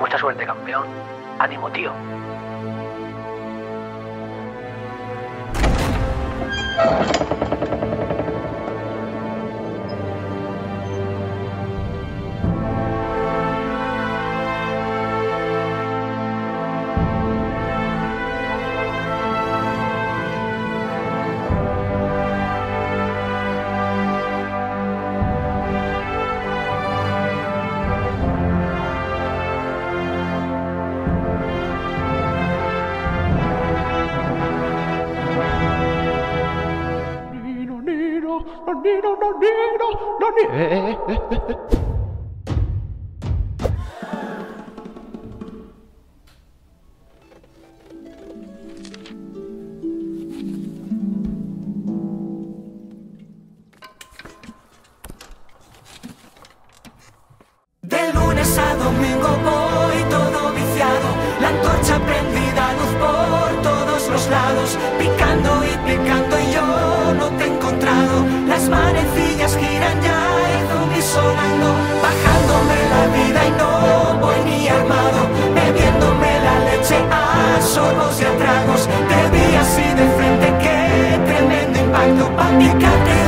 Mucha suerte, campeón. Ánimo, tío. Eh, eh, eh, De lunes a domingo voy todo viciado, la antorcha prendida, luz por todos los lados, picando y picando Acércate.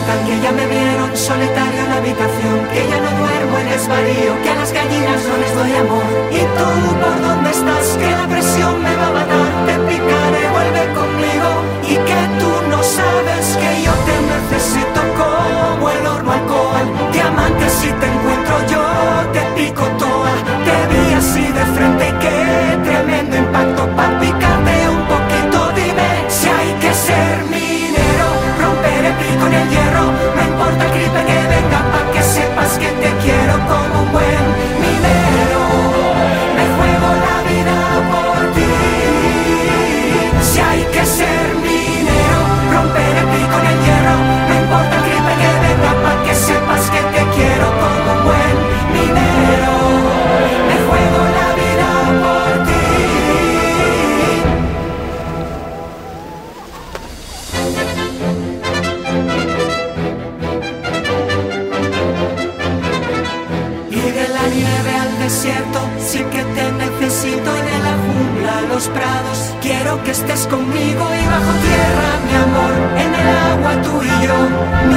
cantan, que ya me vieron solitario en la habitación, que ya no duermo en desvarío, que a las gallinas no les doy amor. Y tú, ¿por dónde estás? Que la presión me va a matar, te pica desierto, sé que te necesito en de la los prados. Quiero que estés conmigo y bajo tierra, mi amor, en el agua tú y yo.